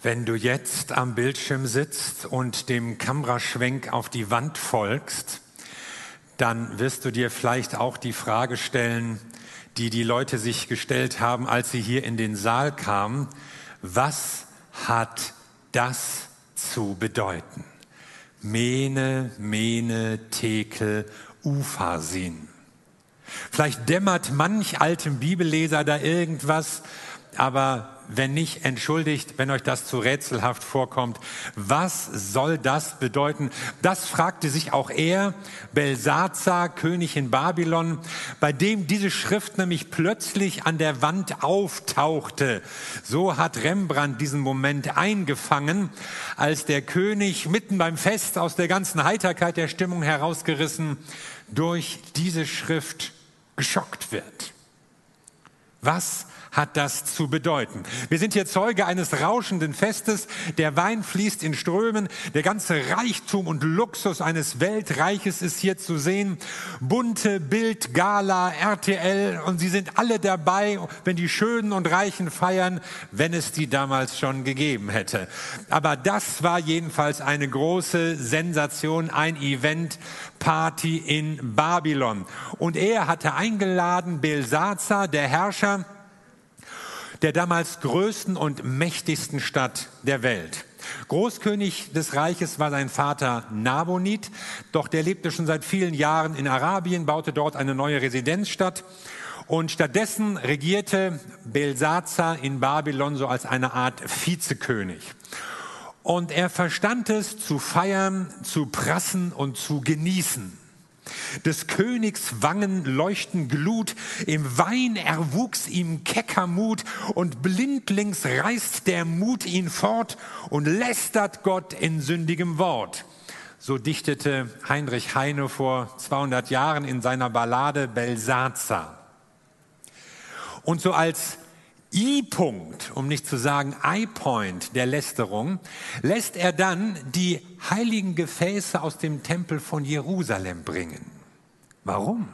Wenn du jetzt am Bildschirm sitzt und dem Kameraschwenk auf die Wand folgst, dann wirst du dir vielleicht auch die Frage stellen, die die Leute sich gestellt haben, als sie hier in den Saal kamen. Was hat das zu bedeuten? Mene, Mene, Tekel, Ufasin. Vielleicht dämmert manch altem Bibelleser da irgendwas, aber wenn nicht, entschuldigt, wenn euch das zu rätselhaft vorkommt. Was soll das bedeuten? Das fragte sich auch er, Belsazar, König in Babylon, bei dem diese Schrift nämlich plötzlich an der Wand auftauchte. So hat Rembrandt diesen Moment eingefangen, als der König mitten beim Fest aus der ganzen Heiterkeit der Stimmung herausgerissen durch diese Schrift geschockt wird. Was hat das zu bedeuten. Wir sind hier Zeuge eines rauschenden Festes. Der Wein fließt in Strömen. Der ganze Reichtum und Luxus eines Weltreiches ist hier zu sehen. Bunte Bild, Gala, RTL und sie sind alle dabei, wenn die Schönen und Reichen feiern, wenn es die damals schon gegeben hätte. Aber das war jedenfalls eine große Sensation, ein Event, Party in Babylon. Und er hatte eingeladen, Belsazar, der Herrscher, der damals größten und mächtigsten Stadt der Welt. Großkönig des Reiches war sein Vater Nabonid, doch der lebte schon seit vielen Jahren in Arabien, baute dort eine neue Residenzstadt und stattdessen regierte Belsazar in Babylon so als eine Art Vizekönig. Und er verstand es zu feiern, zu prassen und zu genießen. Des Königs Wangen leuchten Glut, im Wein erwuchs ihm kecker Mut, und blindlings reißt der Mut ihn fort und lästert Gott in sündigem Wort. So dichtete Heinrich Heine vor 200 Jahren in seiner Ballade Belsazar. Und so als I-Punkt, um nicht zu sagen I-Point der Lästerung, lässt er dann die heiligen Gefäße aus dem Tempel von Jerusalem bringen. Warum?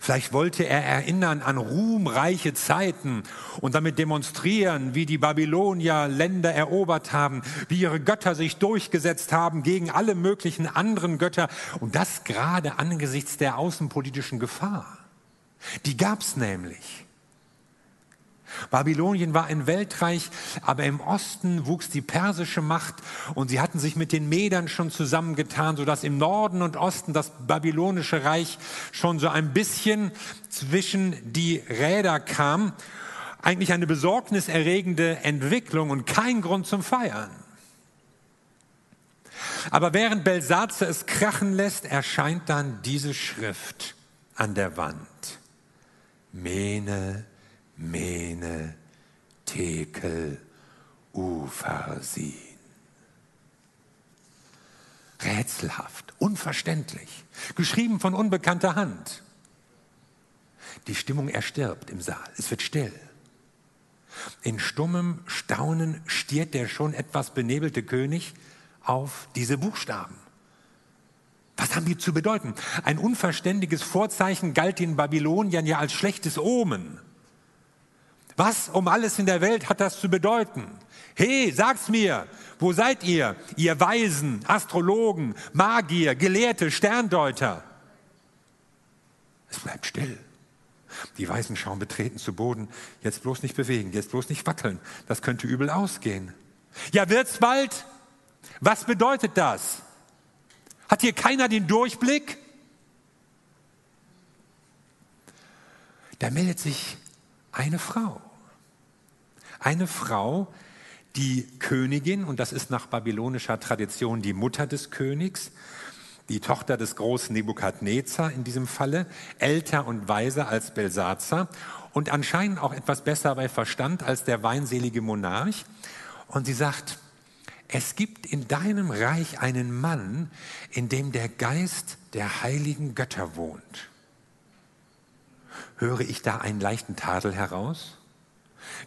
Vielleicht wollte er erinnern an ruhmreiche Zeiten und damit demonstrieren, wie die Babylonier Länder erobert haben, wie ihre Götter sich durchgesetzt haben gegen alle möglichen anderen Götter und das gerade angesichts der außenpolitischen Gefahr. Die gab's nämlich. Babylonien war ein Weltreich, aber im Osten wuchs die persische Macht und sie hatten sich mit den Medern schon zusammengetan, sodass im Norden und Osten das babylonische Reich schon so ein bisschen zwischen die Räder kam. Eigentlich eine besorgniserregende Entwicklung und kein Grund zum Feiern. Aber während Belsatzer es krachen lässt, erscheint dann diese Schrift an der Wand. Mene, Mene, Tekel, Ufersin. Rätselhaft, unverständlich, geschrieben von unbekannter Hand. Die Stimmung erstirbt im Saal, es wird still. In stummem Staunen stiert der schon etwas benebelte König auf diese Buchstaben. Was haben die zu bedeuten? Ein unverständiges Vorzeichen galt den Babyloniern ja als schlechtes Omen. Was um alles in der Welt hat das zu bedeuten? Hey, sag's mir, wo seid ihr, ihr Weisen, Astrologen, Magier, Gelehrte, Sterndeuter? Es bleibt still. Die Weisen schauen betreten zu Boden. Jetzt bloß nicht bewegen, jetzt bloß nicht wackeln. Das könnte übel ausgehen. Ja, wird's bald? Was bedeutet das? Hat hier keiner den Durchblick? Da meldet sich eine Frau. Eine Frau, die Königin, und das ist nach babylonischer Tradition die Mutter des Königs, die Tochter des großen Nebukadnezar in diesem Falle, älter und weiser als Belsazar und anscheinend auch etwas besser bei Verstand als der weinselige Monarch. Und sie sagt, es gibt in deinem Reich einen Mann, in dem der Geist der heiligen Götter wohnt. Höre ich da einen leichten Tadel heraus?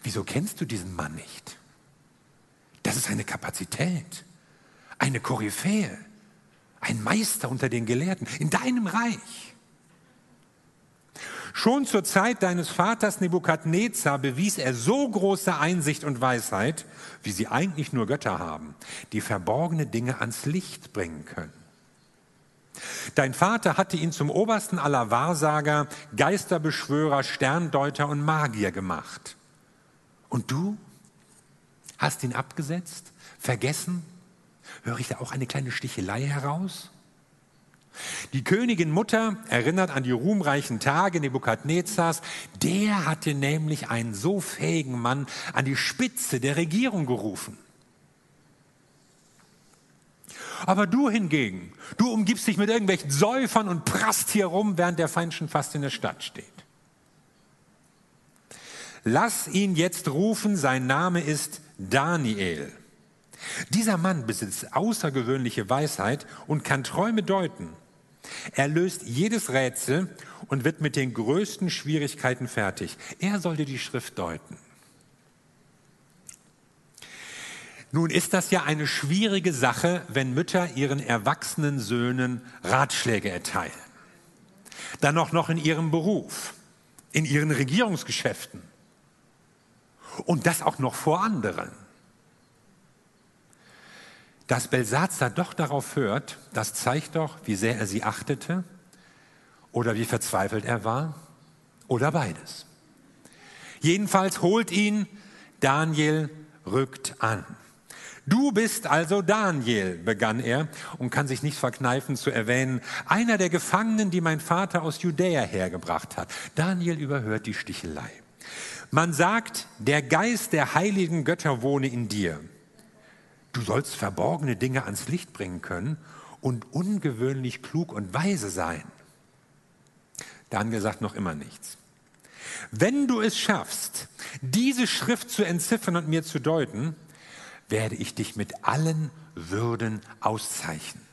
Wieso kennst du diesen Mann nicht? Das ist eine Kapazität, eine Koryphäe, ein Meister unter den Gelehrten in deinem Reich. Schon zur Zeit deines Vaters Nebukadnezar bewies er so große Einsicht und Weisheit, wie sie eigentlich nur Götter haben, die verborgene Dinge ans Licht bringen können. Dein Vater hatte ihn zum obersten aller Wahrsager, Geisterbeschwörer, Sterndeuter und Magier gemacht. Und du hast ihn abgesetzt, vergessen? Höre ich da auch eine kleine Stichelei heraus? Die Königin Mutter erinnert an die ruhmreichen Tage Nebukadnezars. Der hatte nämlich einen so fähigen Mann an die Spitze der Regierung gerufen. Aber du hingegen, du umgibst dich mit irgendwelchen Säufern und prasst hier rum, während der Feind schon fast in der Stadt steht. Lass ihn jetzt rufen, sein Name ist Daniel. Dieser Mann besitzt außergewöhnliche Weisheit und kann Träume deuten. Er löst jedes Rätsel und wird mit den größten Schwierigkeiten fertig. Er sollte die Schrift deuten. Nun ist das ja eine schwierige Sache, wenn Mütter ihren erwachsenen Söhnen Ratschläge erteilen. Dann auch noch in ihrem Beruf, in ihren Regierungsgeschäften. Und das auch noch vor anderen. Dass Belsazar doch darauf hört, das zeigt doch, wie sehr er sie achtete oder wie verzweifelt er war oder beides. Jedenfalls holt ihn Daniel rückt an. Du bist also Daniel, begann er und kann sich nicht verkneifen zu erwähnen, einer der Gefangenen, die mein Vater aus Judäa hergebracht hat. Daniel überhört die Stichelei. Man sagt, der Geist der heiligen Götter wohne in dir. Du sollst verborgene Dinge ans Licht bringen können und ungewöhnlich klug und weise sein. Daniel sagt noch immer nichts. Wenn du es schaffst, diese Schrift zu entziffern und mir zu deuten, werde ich dich mit allen Würden auszeichnen.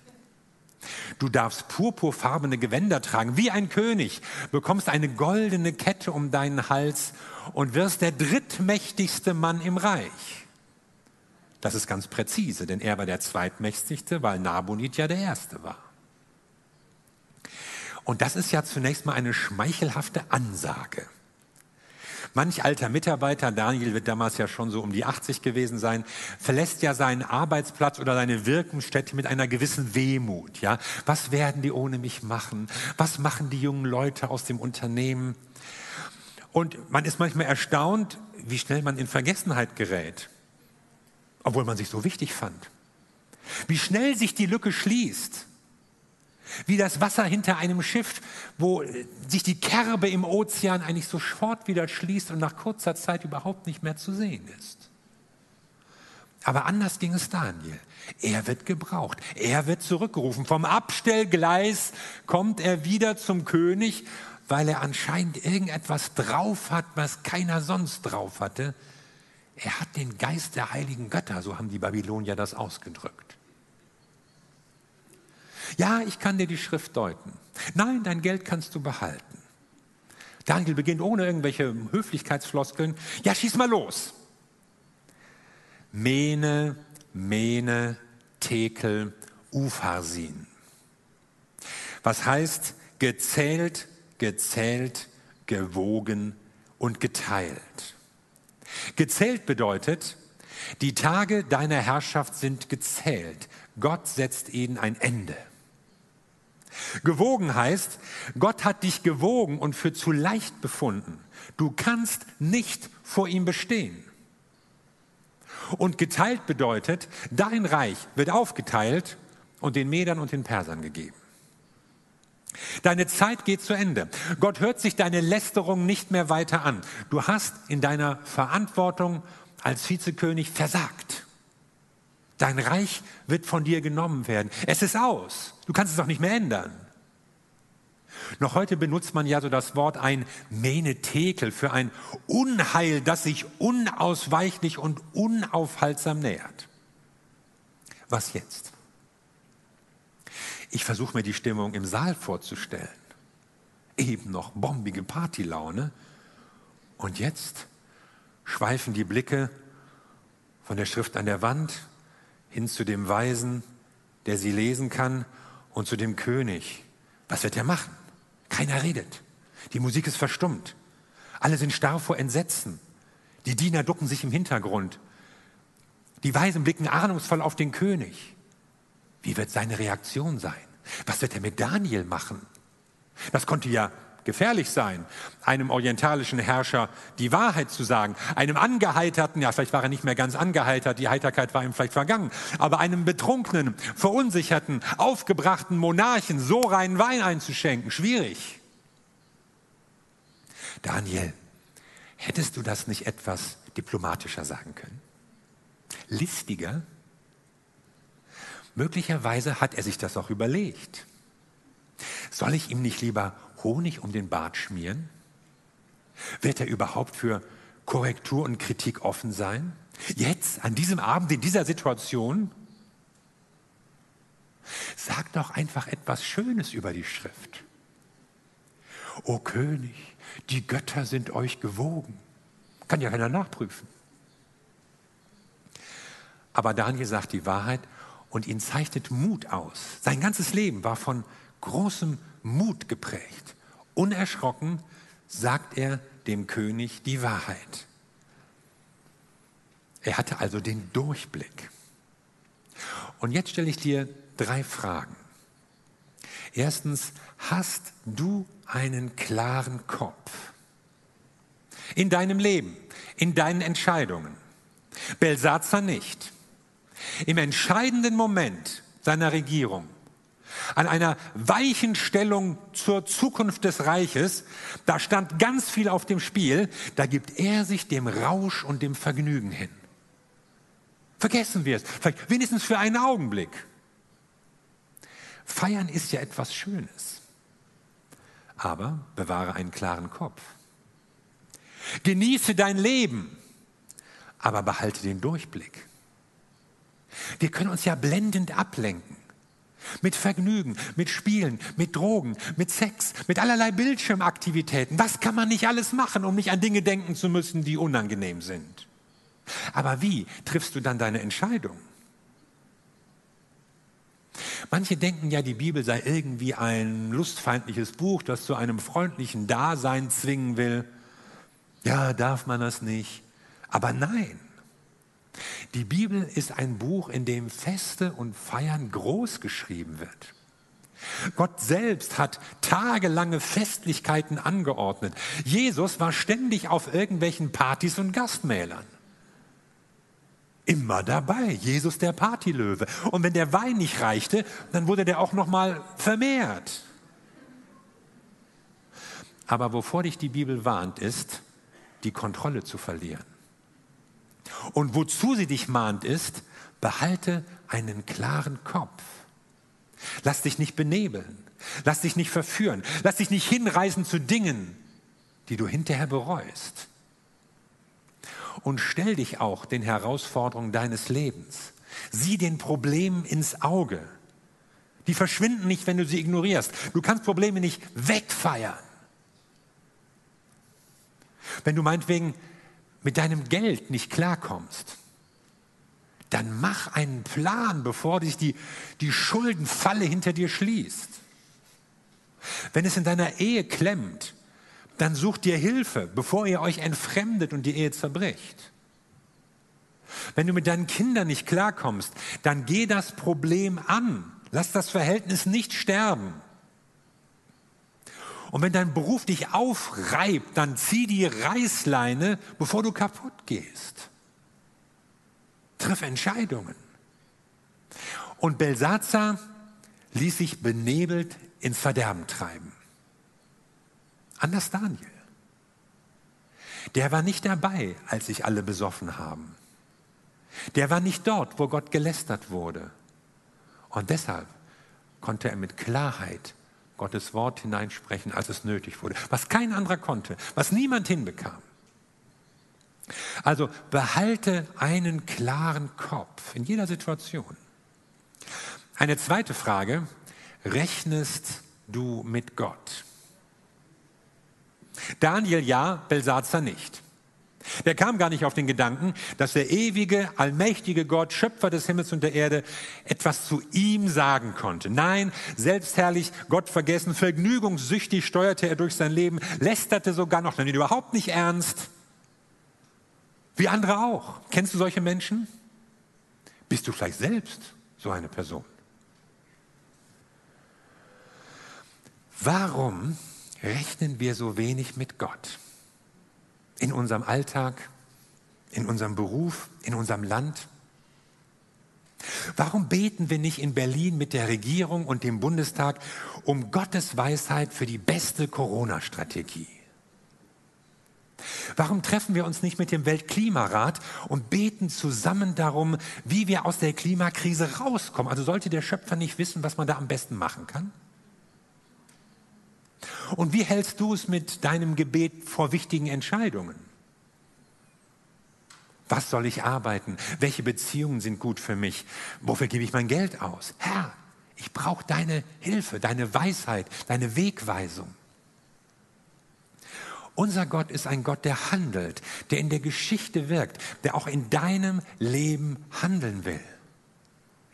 Du darfst purpurfarbene Gewänder tragen, wie ein König, bekommst eine goldene Kette um deinen Hals und wirst der drittmächtigste Mann im Reich. Das ist ganz präzise, denn er war der zweitmächtigste, weil Nabonid ja der erste war. Und das ist ja zunächst mal eine schmeichelhafte Ansage. Manch alter Mitarbeiter, Daniel wird damals ja schon so um die 80 gewesen sein, verlässt ja seinen Arbeitsplatz oder seine Wirkungsstätte mit einer gewissen Wehmut. Ja, was werden die ohne mich machen? Was machen die jungen Leute aus dem Unternehmen? Und man ist manchmal erstaunt, wie schnell man in Vergessenheit gerät, obwohl man sich so wichtig fand. Wie schnell sich die Lücke schließt. Wie das Wasser hinter einem Schiff, wo sich die Kerbe im Ozean eigentlich sofort wieder schließt und nach kurzer Zeit überhaupt nicht mehr zu sehen ist. Aber anders ging es Daniel. Er wird gebraucht. Er wird zurückgerufen. Vom Abstellgleis kommt er wieder zum König, weil er anscheinend irgendetwas drauf hat, was keiner sonst drauf hatte. Er hat den Geist der heiligen Götter, so haben die Babylonier das ausgedrückt. Ja, ich kann dir die Schrift deuten. Nein, dein Geld kannst du behalten. Daniel beginnt ohne irgendwelche Höflichkeitsfloskeln. Ja, schieß mal los. Mene, Mene, Tekel, Upharsin. Was heißt gezählt, gezählt, gewogen und geteilt. Gezählt bedeutet, die Tage deiner Herrschaft sind gezählt. Gott setzt ihnen ein Ende. Gewogen heißt, Gott hat dich gewogen und für zu leicht befunden. Du kannst nicht vor ihm bestehen. Und geteilt bedeutet, dein Reich wird aufgeteilt und den Medern und den Persern gegeben. Deine Zeit geht zu Ende. Gott hört sich deine Lästerung nicht mehr weiter an. Du hast in deiner Verantwortung als Vizekönig versagt. Dein Reich wird von dir genommen werden. Es ist aus. Du kannst es auch nicht mehr ändern. Noch heute benutzt man ja so das Wort ein Menetekel für ein Unheil, das sich unausweichlich und unaufhaltsam nähert. Was jetzt? Ich versuche mir die Stimmung im Saal vorzustellen. Eben noch bombige Partylaune. Und jetzt schweifen die Blicke von der Schrift an der Wand hin zu dem Weisen, der sie lesen kann, und zu dem König. Was wird er machen? Keiner redet. Die Musik ist verstummt. Alle sind starr vor Entsetzen. Die Diener ducken sich im Hintergrund. Die Weisen blicken ahnungsvoll auf den König. Wie wird seine Reaktion sein? Was wird er mit Daniel machen? Das konnte ja gefährlich sein, einem orientalischen Herrscher die Wahrheit zu sagen, einem angeheiterten, ja vielleicht war er nicht mehr ganz angeheitert, die Heiterkeit war ihm vielleicht vergangen, aber einem betrunkenen, verunsicherten, aufgebrachten Monarchen so reinen Wein einzuschenken, schwierig. Daniel, hättest du das nicht etwas diplomatischer sagen können? Listiger? Möglicherweise hat er sich das auch überlegt. Soll ich ihm nicht lieber Honig um den Bart schmieren? Wird er überhaupt für Korrektur und Kritik offen sein? Jetzt, an diesem Abend, in dieser Situation? Sag doch einfach etwas Schönes über die Schrift. O König, die Götter sind euch gewogen. Kann ja keiner nachprüfen. Aber Daniel sagt die Wahrheit und ihn zeichnet Mut aus. Sein ganzes Leben war von großem Mut geprägt. Unerschrocken sagt er dem König die Wahrheit. Er hatte also den Durchblick. Und jetzt stelle ich dir drei Fragen. Erstens, hast du einen klaren Kopf? In deinem Leben, in deinen Entscheidungen. Belsazar nicht. Im entscheidenden Moment seiner Regierung, an einer weichen Stellung zur Zukunft des Reiches, da stand ganz viel auf dem Spiel, da gibt er sich dem Rausch und dem Vergnügen hin. Vergessen wir es, vielleicht wenigstens für einen Augenblick. Feiern ist ja etwas Schönes, aber bewahre einen klaren Kopf. Genieße dein Leben, aber behalte den Durchblick. Wir können uns ja blendend ablenken. Mit Vergnügen, mit Spielen, mit Drogen, mit Sex, mit allerlei Bildschirmaktivitäten. Was kann man nicht alles machen, um nicht an Dinge denken zu müssen, die unangenehm sind? Aber wie triffst du dann deine Entscheidung? Manche denken ja, die Bibel sei irgendwie ein lustfeindliches Buch, das zu einem freundlichen Dasein zwingen will. Ja, darf man das nicht? Aber nein, die Bibel ist ein Buch, in dem Feste und Feiern groß geschrieben wird. Gott selbst hat tagelange Festlichkeiten angeordnet. Jesus war ständig auf irgendwelchen Partys und Gastmälern. Immer dabei, Jesus der Partylöwe. Und wenn der Wein nicht reichte, dann wurde der auch noch mal vermehrt. Aber wovor dich die Bibel warnt, ist, die Kontrolle zu verlieren. Und wozu sie dich mahnt ist, behalte einen klaren Kopf. Lass dich nicht benebeln. Lass dich nicht verführen. Lass dich nicht hinreißen zu Dingen, die du hinterher bereust. Und stell dich auch den Herausforderungen deines Lebens. Sieh den Problemen ins Auge. Die verschwinden nicht, wenn du sie ignorierst. Du kannst Probleme nicht wegfeiern. Wenn du meinetwegen mit deinem Geld nicht klarkommst, dann mach einen Plan, bevor dich die, die Schuldenfalle hinter dir schließt. Wenn es in deiner Ehe klemmt, dann such dir Hilfe, bevor ihr euch entfremdet und die Ehe zerbricht. Wenn du mit deinen Kindern nicht klarkommst, dann geh das Problem an. Lass das Verhältnis nicht sterben. Und wenn dein Beruf dich aufreibt, dann zieh die Reißleine, bevor du kaputt gehst. Triff Entscheidungen. Und Belsazar ließ sich benebelt ins Verderben treiben. Anders Daniel. Der war nicht dabei, als sich alle besoffen haben. Der war nicht dort, wo Gott gelästert wurde. Und deshalb konnte er mit Klarheit Gottes Wort hineinsprechen, als es nötig wurde. Was kein anderer konnte, was niemand hinbekam. Also behalte einen klaren Kopf in jeder Situation. Eine zweite Frage, rechnest du mit Gott? Daniel ja, Belsazar nicht. Der kam gar nicht auf den Gedanken, dass der ewige, allmächtige Gott, Schöpfer des Himmels und der Erde, etwas zu ihm sagen konnte. Nein, selbstherrlich, Gott vergessen, vergnügungssüchtig steuerte er durch sein Leben, lästerte sogar noch, dann überhaupt nicht ernst. Wie andere auch. Kennst du solche Menschen? Bist du vielleicht selbst so eine Person? Warum rechnen wir so wenig mit Gott? In unserem Alltag, in unserem Beruf, in unserem Land? Warum beten wir nicht in Berlin mit der Regierung und dem Bundestag um Gottes Weisheit für die beste Corona-Strategie? Warum treffen wir uns nicht mit dem Weltklimarat und beten zusammen darum, wie wir aus der Klimakrise rauskommen? Also sollte der Schöpfer nicht wissen, was man da am besten machen kann? Und wie hältst du es mit deinem Gebet vor wichtigen Entscheidungen? Was soll ich arbeiten? Welche Beziehungen sind gut für mich? Wofür gebe ich mein Geld aus? Herr, ich brauche deine Hilfe, deine Weisheit, deine Wegweisung. Unser Gott ist ein Gott, der handelt, der in der Geschichte wirkt, der auch in deinem Leben handeln will.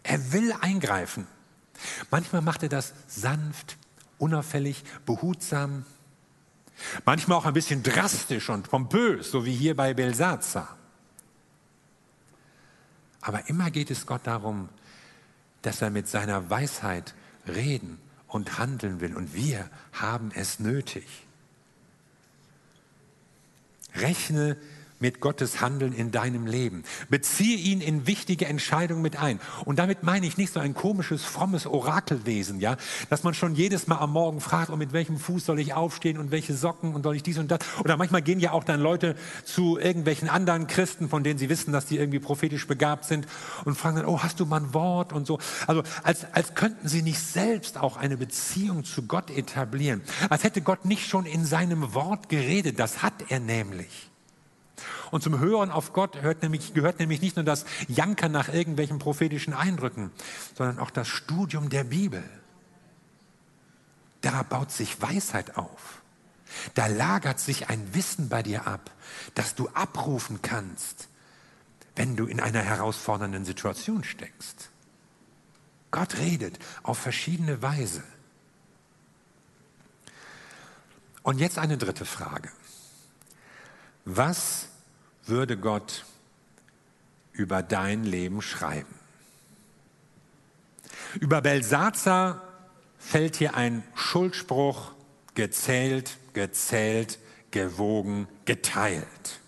Er will eingreifen. Manchmal macht er das sanft, unauffällig, behutsam, manchmal auch ein bisschen drastisch und pompös, so wie hier bei Belsazar. Aber immer geht es Gott darum, dass er mit seiner Weisheit reden und handeln will. Und wir haben es nötig. Rechne mit Gottes Handeln in deinem Leben. Beziehe ihn in wichtige Entscheidungen mit ein. Und damit meine ich nicht so ein komisches, frommes Orakelwesen, ja, dass man schon jedes Mal am Morgen fragt, und oh, mit welchem Fuß soll ich aufstehen und welche Socken und soll ich dies und das. Oder manchmal gehen ja auch dann Leute zu irgendwelchen anderen Christen, von denen sie wissen, dass die irgendwie prophetisch begabt sind und fragen dann, oh, hast du mal ein Wort und so. Also als, als könnten sie nicht selbst auch eine Beziehung zu Gott etablieren. Als hätte Gott nicht schon in seinem Wort geredet. Das hat er nämlich. Und zum Hören auf Gott nämlich, gehört nämlich nicht nur das Jankern nach irgendwelchen prophetischen Eindrücken, sondern auch das Studium der Bibel. Da baut sich Weisheit auf. Da lagert sich ein Wissen bei dir ab, das du abrufen kannst, wenn du in einer herausfordernden Situation steckst. Gott redet auf verschiedene Weise. Und jetzt eine dritte Frage. Was würde Gott über dein Leben schreiben? Über Belsazar fällt hier ein Schuldspruch, gezählt, gezählt, gewogen, geteilt.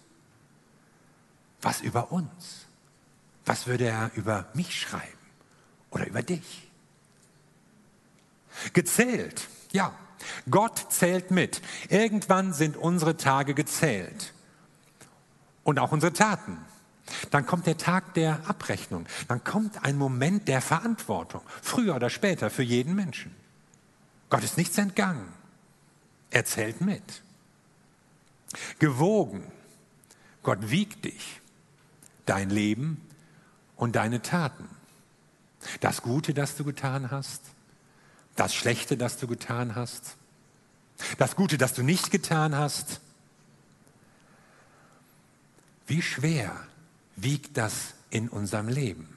Was über uns? Was würde er über mich schreiben oder über dich? Gezählt, ja. Gott zählt mit. Irgendwann sind unsere Tage gezählt und auch unsere Taten. Dann kommt der Tag der Abrechnung. Dann kommt ein Moment der Verantwortung, früher oder später für jeden Menschen. Gott ist nichts entgangen. Er zählt mit. Gewogen. Gott wiegt dich, dein Leben und deine Taten. Das Gute, das du getan hast, das Schlechte, das du getan hast, das Gute, das du nicht getan hast, wie schwer wiegt das in unserem Leben?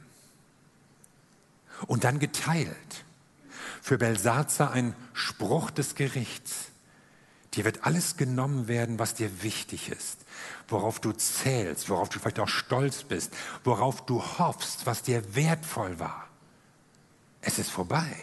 Und dann geteilt. Für Belsazar ein Spruch des Gerichts. Dir wird alles genommen werden, was dir wichtig ist, worauf du zählst, worauf du vielleicht auch stolz bist, worauf du hoffst, was dir wertvoll war. Es ist vorbei.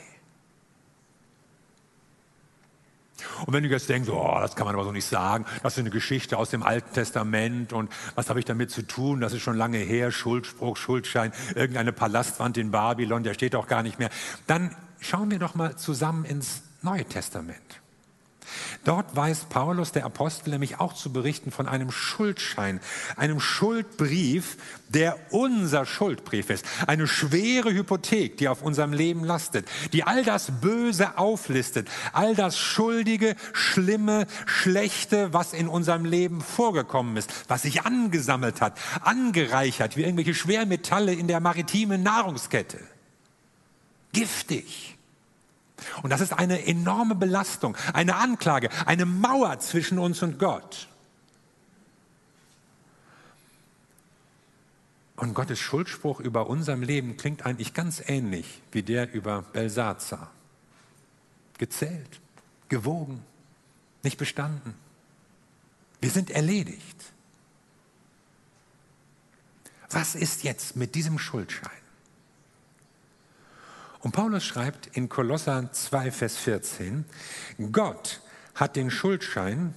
Und wenn du jetzt denkst, oh, das kann man aber so nicht sagen, das ist eine Geschichte aus dem Alten Testament und was habe ich damit zu tun, das ist schon lange her, Schuldspruch, Schuldschein, irgendeine Palastwand in Babylon, der steht auch gar nicht mehr, dann schauen wir doch mal zusammen ins Neue Testament. Dort weiß Paulus, der Apostel, nämlich auch zu berichten von einem Schuldschein, einem Schuldbrief, der unser Schuldbrief ist. Eine schwere Hypothek, die auf unserem Leben lastet, die all das Böse auflistet, all das Schuldige, Schlimme, Schlechte, was in unserem Leben vorgekommen ist, was sich angesammelt hat, angereichert, wie irgendwelche Schwermetalle in der maritimen Nahrungskette. Giftig. Und das ist eine enorme Belastung, eine Anklage, eine Mauer zwischen uns und Gott. Und Gottes Schuldspruch über unserem Leben klingt eigentlich ganz ähnlich wie der über Belsazar. Gezählt, gewogen, nicht bestanden. Wir sind erledigt. Was ist jetzt mit diesem Schuldschein? Und Paulus schreibt in Kolosser 2, Vers 14, Gott hat den Schuldschein,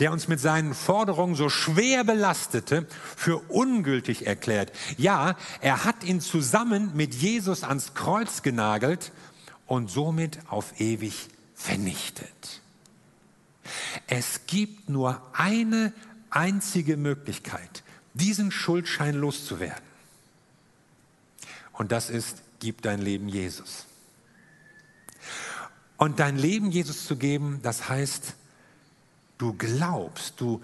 der uns mit seinen Forderungen so schwer belastete, für ungültig erklärt. Ja, er hat ihn zusammen mit Jesus ans Kreuz genagelt und somit auf ewig vernichtet. Es gibt nur eine einzige Möglichkeit, diesen Schuldschein loszuwerden. Und das ist, gib dein Leben Jesus. Und dein Leben Jesus zu geben, das heißt, du glaubst, du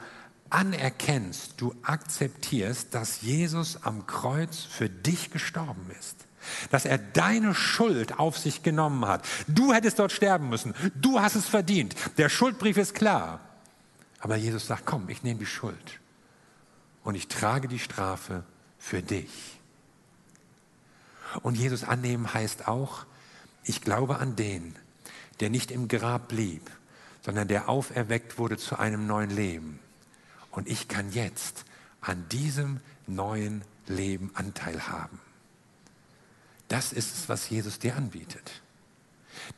anerkennst, du akzeptierst, dass Jesus am Kreuz für dich gestorben ist. Dass er deine Schuld auf sich genommen hat. Du hättest dort sterben müssen. Du hast es verdient. Der Schuldbrief ist klar. Aber Jesus sagt, komm, ich nehme die Schuld und ich trage die Strafe für dich. Und Jesus annehmen heißt auch, ich glaube an den, der nicht im Grab blieb, sondern der auferweckt wurde zu einem neuen Leben. Und ich kann jetzt an diesem neuen Leben Anteil haben. Das ist es, was Jesus dir anbietet.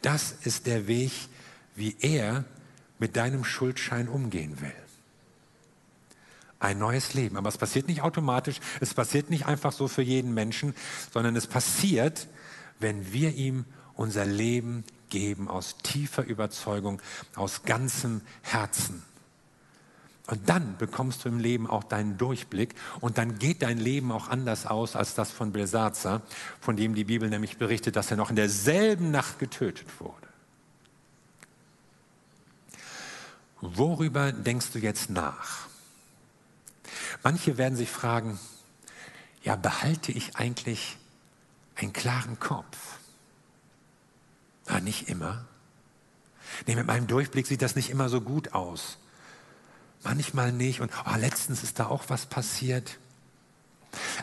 Das ist der Weg, wie er mit deinem Schuldschein umgehen will ein neues Leben. Aber es passiert nicht automatisch, es passiert nicht einfach so für jeden Menschen, sondern es passiert, wenn wir ihm unser Leben geben aus tiefer Überzeugung, aus ganzem Herzen. Und dann bekommst du im Leben auch deinen Durchblick und dann geht dein Leben auch anders aus als das von Belsazar, von dem die Bibel nämlich berichtet, dass er noch in derselben Nacht getötet wurde. Worüber denkst du jetzt nach? Manche werden sich fragen, ja, behalte ich eigentlich einen klaren Kopf? Na, nicht immer. Nee, mit meinem Durchblick sieht das nicht immer so gut aus. Manchmal nicht. Und oh, letztens ist da auch was passiert.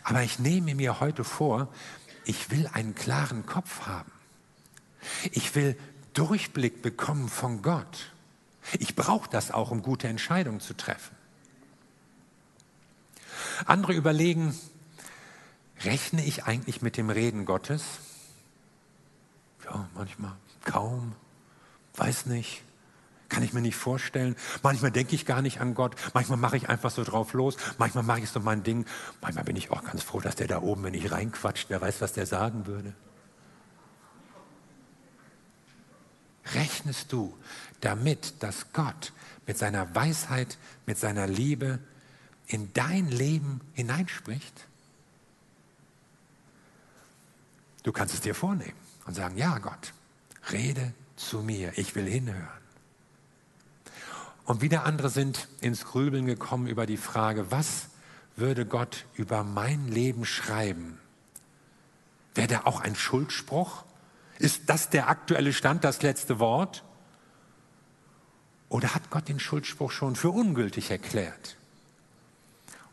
Aber ich nehme mir heute vor, ich will einen klaren Kopf haben. Ich will Durchblick bekommen von Gott. Ich brauche das auch, um gute Entscheidungen zu treffen. Andere überlegen, rechne ich eigentlich mit dem Reden Gottes? Ja, manchmal kaum, weiß nicht, kann ich mir nicht vorstellen. Manchmal denke ich gar nicht an Gott, manchmal mache ich einfach so drauf los, manchmal mache ich so mein Ding, manchmal bin ich auch ganz froh, dass der da oben, wenn ich reinquatscht, wer weiß, was der sagen würde. Rechnest du damit, dass Gott mit seiner Weisheit, mit seiner Liebe, in dein Leben hineinspricht? Du kannst es dir vornehmen und sagen, ja Gott, rede zu mir, ich will hinhören. Und wieder andere sind ins Grübeln gekommen über die Frage, was würde Gott über mein Leben schreiben? Wäre da auch ein Schuldspruch? Ist das der aktuelle Stand, das letzte Wort? Oder hat Gott den Schuldspruch schon für ungültig erklärt?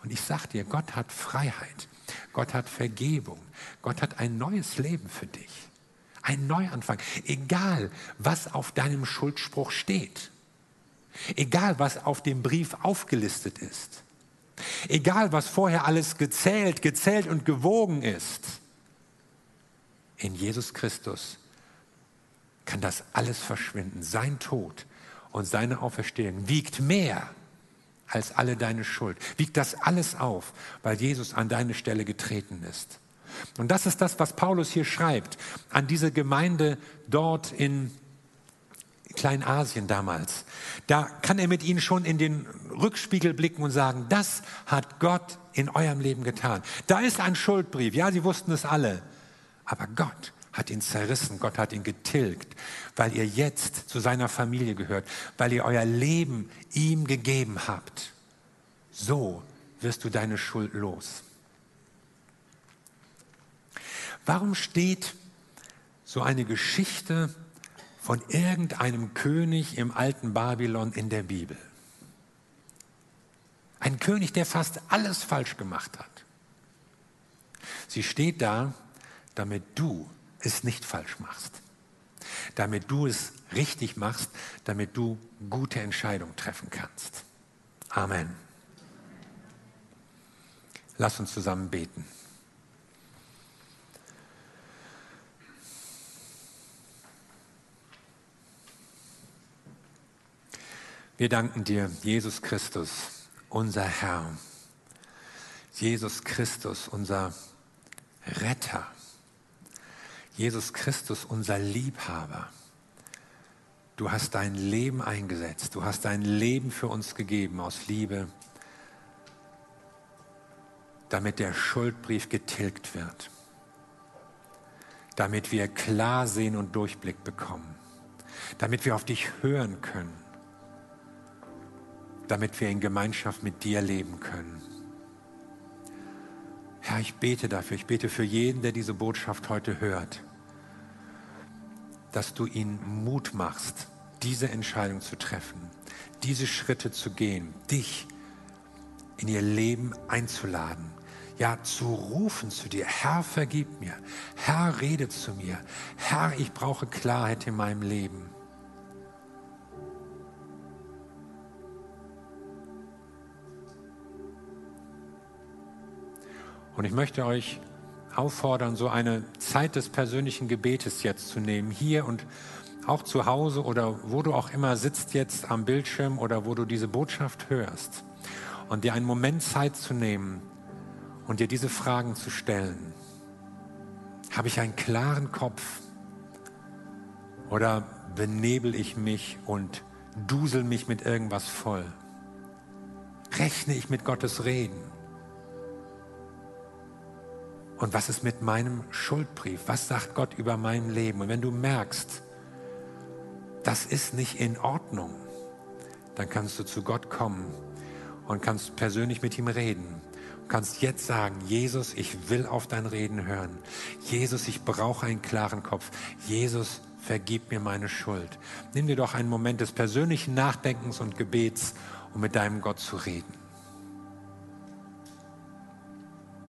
Und ich sage dir, Gott hat Freiheit. Gott hat Vergebung. Gott hat ein neues Leben für dich. Ein Neuanfang. Egal, was auf deinem Schuldspruch steht. Egal, was auf dem Brief aufgelistet ist. Egal, was vorher alles gezählt, gezählt und gewogen ist. In Jesus Christus kann das alles verschwinden. Sein Tod und seine Auferstehung wiegt mehr als alle deine Schuld. Wiegt das alles auf, weil Jesus an deine Stelle getreten ist. Und das ist das, was Paulus hier schreibt an diese Gemeinde dort in Kleinasien damals. Da kann er mit ihnen schon in den Rückspiegel blicken und sagen, das hat Gott in eurem Leben getan. Da ist ein Schuldbrief. Ja, sie wussten es alle. Aber Gott hat ihn zerrissen, Gott hat ihn getilgt, weil ihr jetzt zu seiner Familie gehört, weil ihr euer Leben ihm gegeben habt. So wirst du deine Schuld los. Warum steht so eine Geschichte von irgendeinem König im alten Babylon in der Bibel? Ein König, der fast alles falsch gemacht hat. Sie steht da, damit du es nicht falsch machst. Damit du es richtig machst, damit du gute Entscheidungen treffen kannst. Amen. Lass uns zusammen beten. Wir danken dir, Jesus Christus, unser Herr. Jesus Christus, unser Retter. Jesus Christus, unser Liebhaber. Du hast dein Leben eingesetzt. Du hast dein Leben für uns gegeben aus Liebe, damit der Schuldbrief getilgt wird. Damit wir klar sehen und Durchblick bekommen. Damit wir auf dich hören können damit wir in Gemeinschaft mit dir leben können. Herr, ich bete dafür, ich bete für jeden, der diese Botschaft heute hört, dass du ihn Mut machst, diese Entscheidung zu treffen, diese Schritte zu gehen, dich in ihr Leben einzuladen, ja zu rufen zu dir, Herr, vergib mir, Herr, rede zu mir, Herr, ich brauche Klarheit in meinem Leben. Und ich möchte euch auffordern, so eine Zeit des persönlichen Gebetes jetzt zu nehmen, hier und auch zu Hause oder wo du auch immer sitzt jetzt am Bildschirm oder wo du diese Botschaft hörst und dir einen Moment Zeit zu nehmen und dir diese Fragen zu stellen. Habe ich einen klaren Kopf oder benebel ich mich und dusel mich mit irgendwas voll? Rechne ich mit Gottes Reden? Und was ist mit meinem Schuldbrief? Was sagt Gott über mein Leben? Und wenn du merkst, das ist nicht in Ordnung, dann kannst du zu Gott kommen und kannst persönlich mit ihm reden. Du kannst jetzt sagen, Jesus, ich will auf dein Reden hören. Jesus, ich brauche einen klaren Kopf. Jesus, vergib mir meine Schuld. Nimm dir doch einen Moment des persönlichen Nachdenkens und Gebets, um mit deinem Gott zu reden.